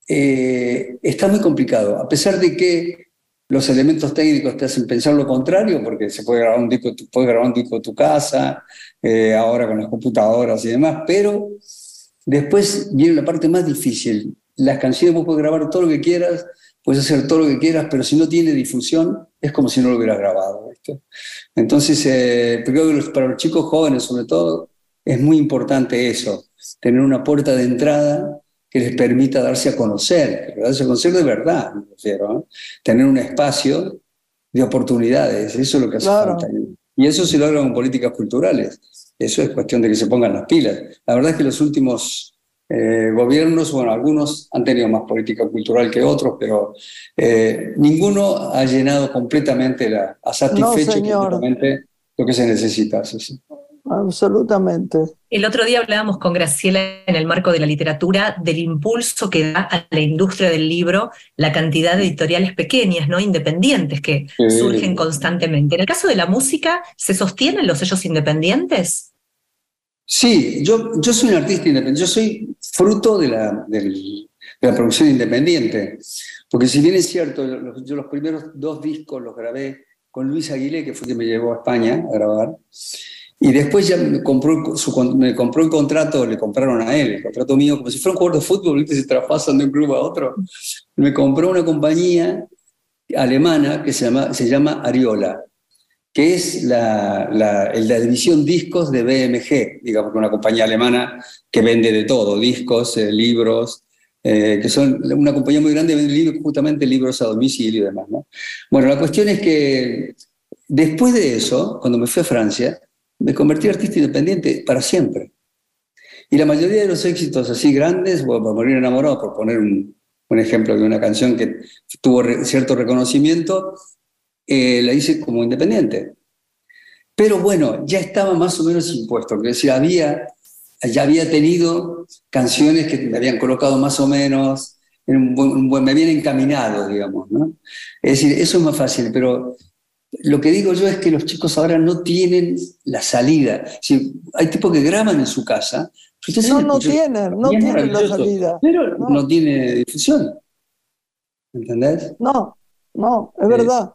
eh, está muy complicado, a pesar de que los elementos técnicos te hacen pensar lo contrario, porque se puede grabar un disco, puedes grabar un disco de tu casa, eh, ahora con las computadoras y demás, pero después viene la parte más difícil. Las canciones vos puedes grabar todo lo que quieras, puedes hacer todo lo que quieras, pero si no tiene difusión, es como si no lo hubieras grabado. Entonces, eh, para los chicos jóvenes sobre todo, es muy importante eso, tener una puerta de entrada que les permita darse a conocer, darse a conocer de verdad, me refiero, tener un espacio de oportunidades, eso es lo que hace falta. Y eso se logra con políticas culturales, eso es cuestión de que se pongan las pilas. La verdad es que los últimos eh, gobiernos, bueno, algunos han tenido más política cultural que otros, pero eh, ninguno ha llenado completamente, la, ha satisfecho completamente lo que se necesita. sí absolutamente. El otro día hablábamos con Graciela en el marco de la literatura del impulso que da a la industria del libro la cantidad de editoriales pequeñas, no independientes, que surgen constantemente. En el caso de la música, ¿se sostienen los sellos independientes? Sí, yo, yo soy un artista independiente, yo soy fruto de la, de la producción independiente, porque si bien es cierto, yo los primeros dos discos los grabé con Luis Aguilé, que fue quien me llevó a España a grabar, y después ya me compró, su, me compró el contrato, le compraron a él, el contrato mío, como si fuera un jugador de fútbol, que se traspasan de un club a otro. Me compró una compañía alemana que se llama, se llama Ariola, que es la, la, división discos de BMG, digamos, una compañía alemana que vende de todo, discos, eh, libros, eh, que son una compañía muy grande, vende libros, justamente libros a domicilio y demás. ¿no? Bueno, la cuestión es que después de eso, cuando me fui a Francia, me convertí en artista independiente para siempre. Y la mayoría de los éxitos así grandes, bueno, por morir enamorado, por poner un, un, ejemplo de una canción que tuvo cierto reconocimiento, eh, la hice como independiente. Pero bueno, ya estaba más o menos impuesto, es decir, había, ya había tenido canciones que me habían colocado más o menos, en un buen, buen, me habían encaminado, digamos. ¿no? Es decir, eso es más fácil, pero lo que digo yo es que los chicos ahora no tienen la salida. hay tipos que graban en su casa. no, no tienen, no tienen la salida. Pero no. tiene difusión. ¿Entendés? No, no, es verdad.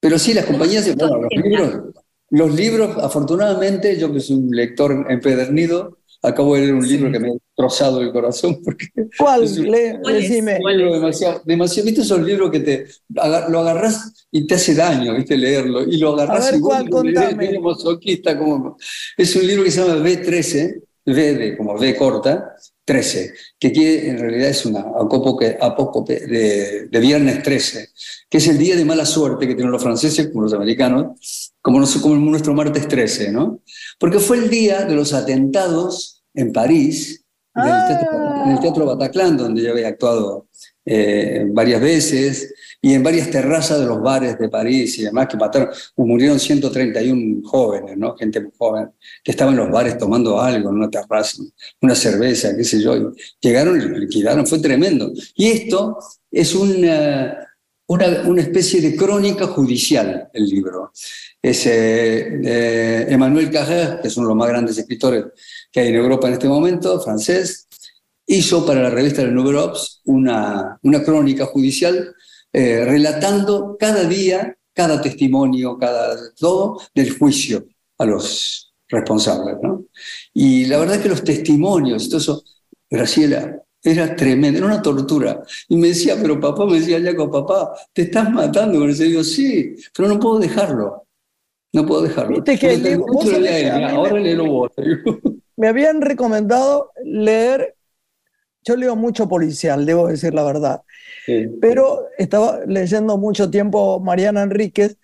Pero sí, las compañías, bueno, los libros, los libros, afortunadamente, yo que soy un lector empedernido, acabo de leer un libro que me ha destrozado el corazón. Porque ¿Cuál? Es un, Decime. libro demasiado, demasiado, ¿Viste esos libros que te lo agarras y te hace daño, ¿viste? Leerlo. Y lo agarras ver, y ¿cuál? Contame. como, es un libro que se llama B13, V de, como V corta, 13, que en realidad es una apócope de, de, viernes 13, que es el día de mala suerte que tienen los franceses como los americanos, como, como nuestro martes 13, ¿no? Porque fue el día de los atentados en París, en el Teatro Bataclan, donde yo había actuado eh, varias veces, y en varias terrazas de los bares de París y demás, que mataron, murieron 131 jóvenes, ¿no? gente muy joven, que estaban en los bares tomando algo en una terraza, una cerveza, qué sé yo, llegaron y liquidaron, fue tremendo. Y esto es una, una, una especie de crónica judicial, el libro. Es eh, Emmanuel Carrère, que es uno de los más grandes escritores que hay en Europa en este momento, francés, hizo para la revista del Nouvel Ops una, una crónica judicial eh, relatando cada día, cada testimonio, cada todo del juicio a los responsables. ¿no? Y la verdad es que los testimonios, todo eso, Graciela, era tremendo, era una tortura. Y me decía, pero papá, me decía Jaco, papá, te estás matando con ese. digo, sí, pero no puedo dejarlo. No puedo dejarlo. ahora vos. Me habían recomendado leer, yo leo mucho policial, debo decir la verdad. Pero estaba leyendo mucho tiempo Mariana Enríquez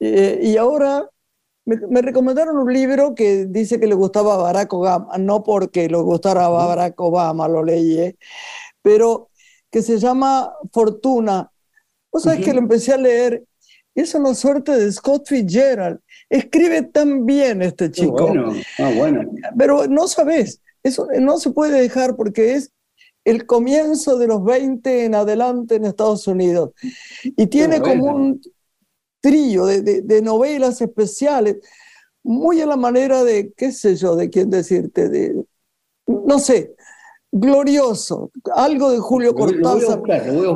eh, y ahora me, recomendaron un libro que dice que le gustaba Barack Obama, no porque le gustara a Barack Obama, lo leí, ¿eh? pero que se llama Fortuna. Vos sabés que lo empecé a leer y es una suerte de Scott Fitzgerald. Escribe tan bien este chico. Bueno. Ah, bueno. Pero no sabes, eso no se puede dejar porque es el comienzo de los 20 en adelante en Estados Unidos. Y tiene como un trillo de, novelas especiales, muy a la manera de, qué sé yo, de quién decirte, de, no sé, glorioso, algo de Julio Cortázar.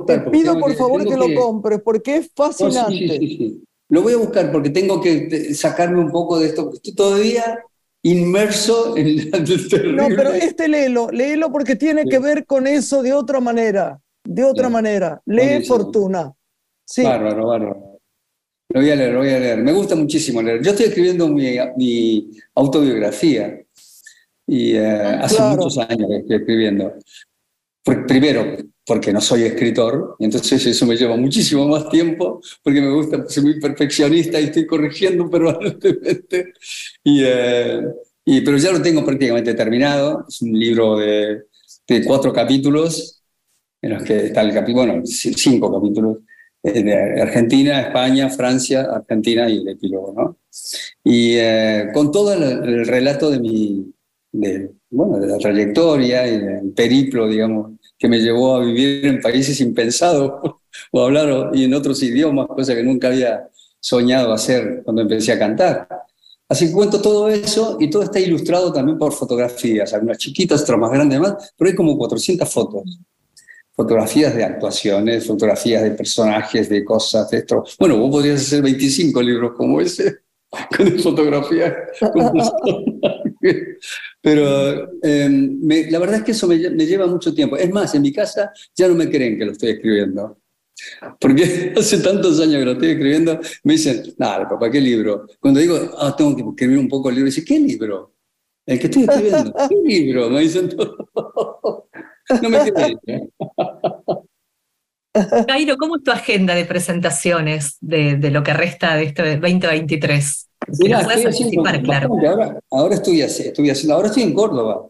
Te pido por favor que, lo compres porque es fascinante. lo voy a buscar porque tengo que sacarme un poco de esto. Estoy todavía inmerso en la No, pero este léelo, léelo porque tiene que ver con eso de otra manera, de otra manera. Lee Fortuna. Sí. Bárbaro, bárbaro. Lo voy a leer, lo voy a leer. Me gusta muchísimo leer. Yo estoy escribiendo mi, autobiografía y eh, hace muchos años que estoy escribiendo. Primero, porque no soy escritor, y entonces eso me lleva muchísimo más tiempo, porque me gusta, soy muy perfeccionista y estoy corrigiendo permanentemente. Y, eh, y, pero ya lo tengo prácticamente terminado, es un libro de, de cuatro capítulos, en los que está el capítulo, bueno, cinco capítulos, eh, de Argentina, España, Francia, Argentina y el epílogo, ¿no? Y eh, con todo el, relato de mi, de, bueno, de la trayectoria y del periplo, digamos, que me llevó a vivir en países impensados o hablar y en otros idiomas, cosa que nunca había soñado hacer cuando empecé a cantar. Así que cuento todo eso y todo está ilustrado también por fotografías, algunas chiquitas, otras más grandes más, pero hay como 400 fotos. Fotografías de actuaciones, fotografías de personajes, de cosas, de esto. Bueno, vos podrías hacer 25 libros como ese, con fotografías. Pero em, la verdad es que eso me, lleva mucho tiempo. Es más, en mi casa ya no me creen que lo estoy escribiendo. Porque hace tantos años que lo estoy escribiendo, me dicen, nada, papá, ¿qué libro? Cuando digo, ah, tengo que escribir un poco el libro, dicen, ¿qué libro? El que estoy escribiendo. ¿Qué libro? Me dicen todo. No me creen. Cairo, ¿cómo es tu agenda de presentaciones de, de lo que resta de este 2023? ahora, ahora estoy, estoy haciendo, ahora estoy en Córdoba.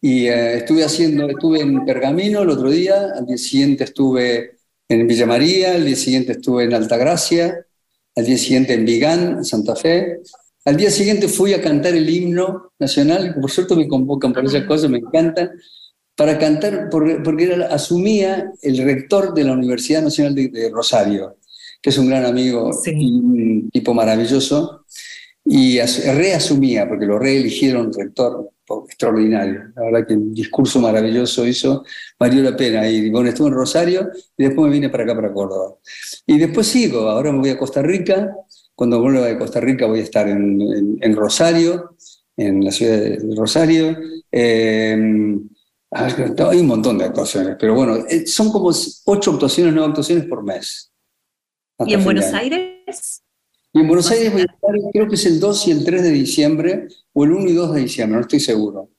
Y eh, estuve haciendo, estuve en Pergamino el otro día, al día siguiente estuve en Villa María, al día siguiente estuve en Altagracia, al día siguiente en Vigán, Santa Fe. Al día siguiente fui a cantar el himno nacional, por cierto me convocan por esas cosas, me encantan, para cantar, porque era, asumía el rector de la Universidad Nacional de Rosario, que es un gran amigo y un tipo maravilloso, y reasumía, porque lo reeligieron rector extraordinario. La verdad que un discurso maravilloso hizo, valió la pena. Y bueno, estuve en Rosario y después me vine para acá, para Córdoba. Y después sigo, ahora me voy a Costa Rica. Cuando vuelva de Costa Rica voy a estar en, en, Rosario, en la ciudad de Rosario. Eh, hay un montón de actuaciones, pero bueno, eh, son como ocho actuaciones, nueve actuaciones por mes. ¿Y en Buenos Aires? Y en Buenos Aires voy a estar, creo que es el 2 y el 3 de diciembre, o el 1 y 2 de diciembre, no estoy seguro.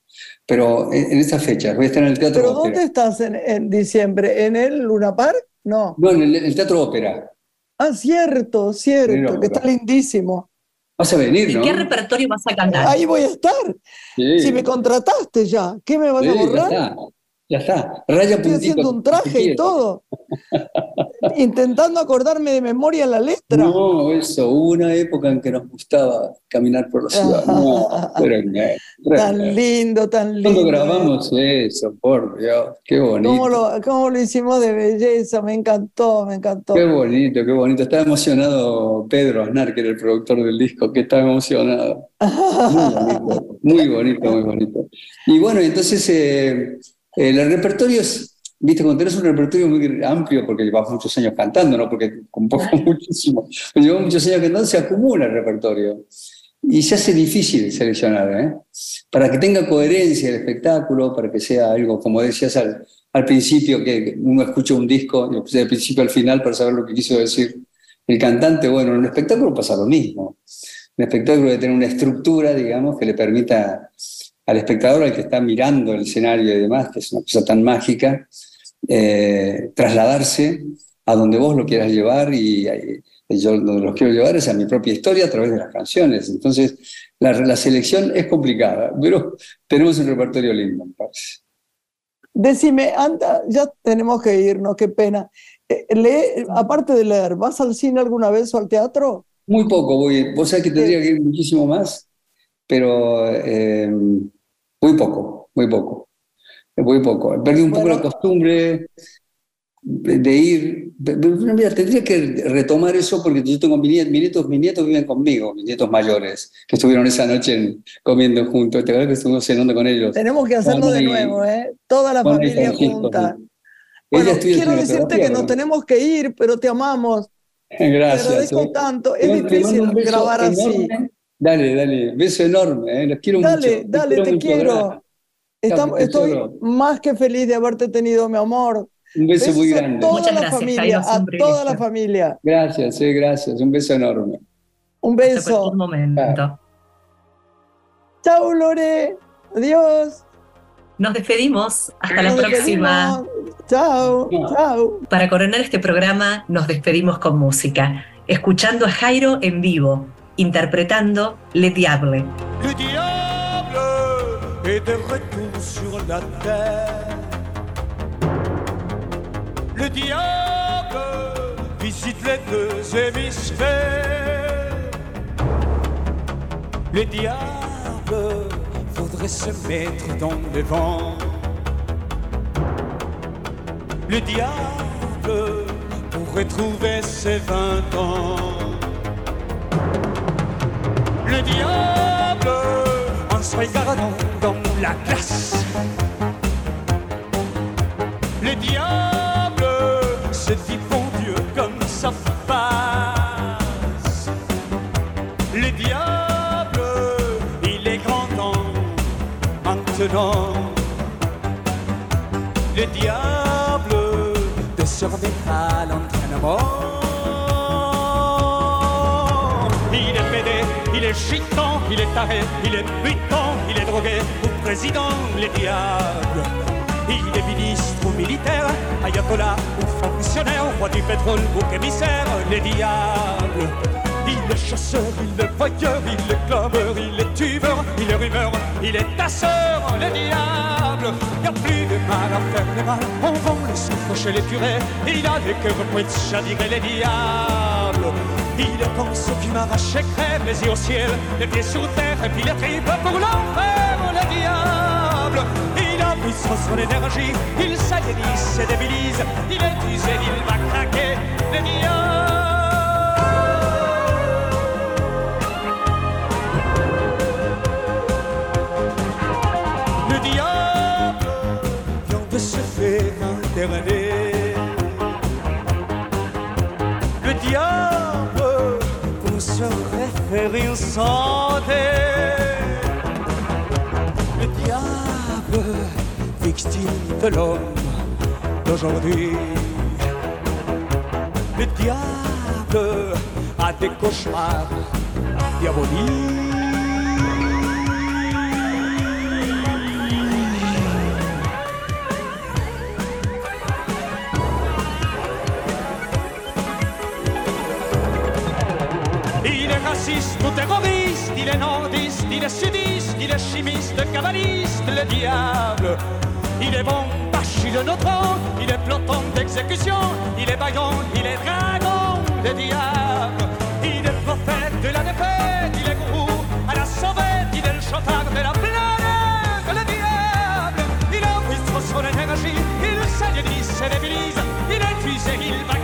pero en, en estas fechas. Voy a estar en el Teatro ¿Pero Ópera. dónde estás en, en diciembre? ¿En el Luna Park? No. No, en el, el Teatro Ópera. Ah, cierto, cierto, que está lindísimo. Vas a venir, ¿Y ¿no? qué repertorio vas a cantar? Ahí voy a estar. Sí. Si me contrataste ya, ¿qué me vas Sí, a ya borrar? Ya está. Raya Estoy puntito. haciendo un traje y todo. Intentando acordarme de memoria la letra. No, eso, hubo una época en que nos gustaba caminar por la ciudad. No, pero no, Tan lindo, tan lindo. Cuando grabamos eso, por Dios, qué bonito. ¿Cómo lo, cómo lo hicimos de belleza? Me encantó, me encantó. Qué bonito, qué bonito. Estaba emocionado Pedro Aznar, que era el productor del disco, que estaba emocionado. Muy bonito, muy bonito, muy bonito. Y bueno, entonces eh, el repertorio es, viste, cuando tenés un repertorio muy amplio, porque llevas muchos años cantando, ¿no? Porque compongo muchísimo. Pero llevas muchos años cantando, se acumula el repertorio. Y se hace difícil seleccionar, ¿eh? Para que tenga coherencia el espectáculo, para que sea algo, como decías al, al principio, que uno escucha un disco, del principio al final, para saber lo que quiso decir el cantante. Bueno, en el espectáculo pasa lo mismo. Un espectáculo debe tener una estructura, digamos, que le permita al espectador, al que está mirando el escenario y demás, que es una cosa tan mágica, eh, trasladarse a donde vos lo quieras llevar y, y yo donde los quiero llevar es a mi propia historia a través de las canciones. Entonces, la, la selección es complicada, pero tenemos un repertorio lindo, me parece. Decime, anda, ya tenemos que irnos, qué pena. Eh, lee- aparte de leer, ¿vas al cine alguna vez o al teatro? Muy poco voy, vos sabés que tendría que ir muchísimo más, pero eh, muy poco, muy poco, muy poco. Perdí un poco Bueno. la costumbre de, ir, mira, tendría que retomar eso porque yo tengo mis nietos, mis nietos, viven conmigo, mis nietos mayores, que estuvieron esa noche en- comiendo juntos, te acuerdas que estuvimos cenando con ellos. Tenemos que hacerlo de y- nuevo, ¿eh? Toda la familia junta. Bueno, quiero decirte que nos ¿no? tenemos que ir, pero te amamos. Te Gracias. agradezco eh. tanto. Te Es te difícil un grabar así. enorme. Dale, dale, beso enorme, eh, los quiero mucho. Dale, dale, te mucho, quiero. Estamos- estoy quiero. más que feliz de haberte tenido, mi amor. Un beso Besos muy a grande. toda Muchas la gracias, familia, un a toda la familia. Gracias, eh, gracias. Un beso enorme. Un beso. cualquier momento. Chau, Lore. Adiós. Nos despedimos. Hasta la Nos próxima. despedimos. No. chau. Para coronar este programa, nos despedimos con música, escuchando a Jairo en vivo, interpretando Le Diable. Le diable est de retour sur la terre. Le diable visite les deux hémisphères. Le diable voudrait se mettre dans le vent. Le diable pourrait trouver ses vingt ans. Le diable, en se regardant dans la glace. Le diable se dit bon Dieu comme ça passe. Le diable, il est grand temps maintenant. Le diable de remettre à l'entraînement. Est chitant, il est taré, il est mutant, il est drogué ou président, les diables. Il est ministre ou militaire, ayatollah ou fonctionnaire, roi du pétrole ou émissaire, les diables. Il est chasseur, il est voyeur, il est clameur, il est tubeur, il est rumeur, il est tasseur, les diables. Y a plus de mal à faire le mal, on vend le souffle chez les curés, il a des cœurs prêts de chadirer les diables. Il qui m'arrachent et crèvent les yeux au ciel, les pieds sous terre et puis les tripes pour l'enfer, le diable. Il a mis son énergie, il s'aliénise, se débilise, il est usé, il va craquer, le diable. Le diable vient de se faire interner. Se référer une santé. Le diable, victime de l'homme d'aujourd'hui. Le diable a des cauchemars diaboliques. il est nordiste, il est sudiste, il est chimiste, le cabaliste, le diable. Il est bon, Bachy de Notron, il est peloton d'exécution, il est baillon, il est dragon, le diable. Il est prophète de la défaite, il est gourou à la sauvette, il est le chauffard de la planète, le diable. Il enregistre son énergie, il s'aliénise et débilise, il est puissé, il va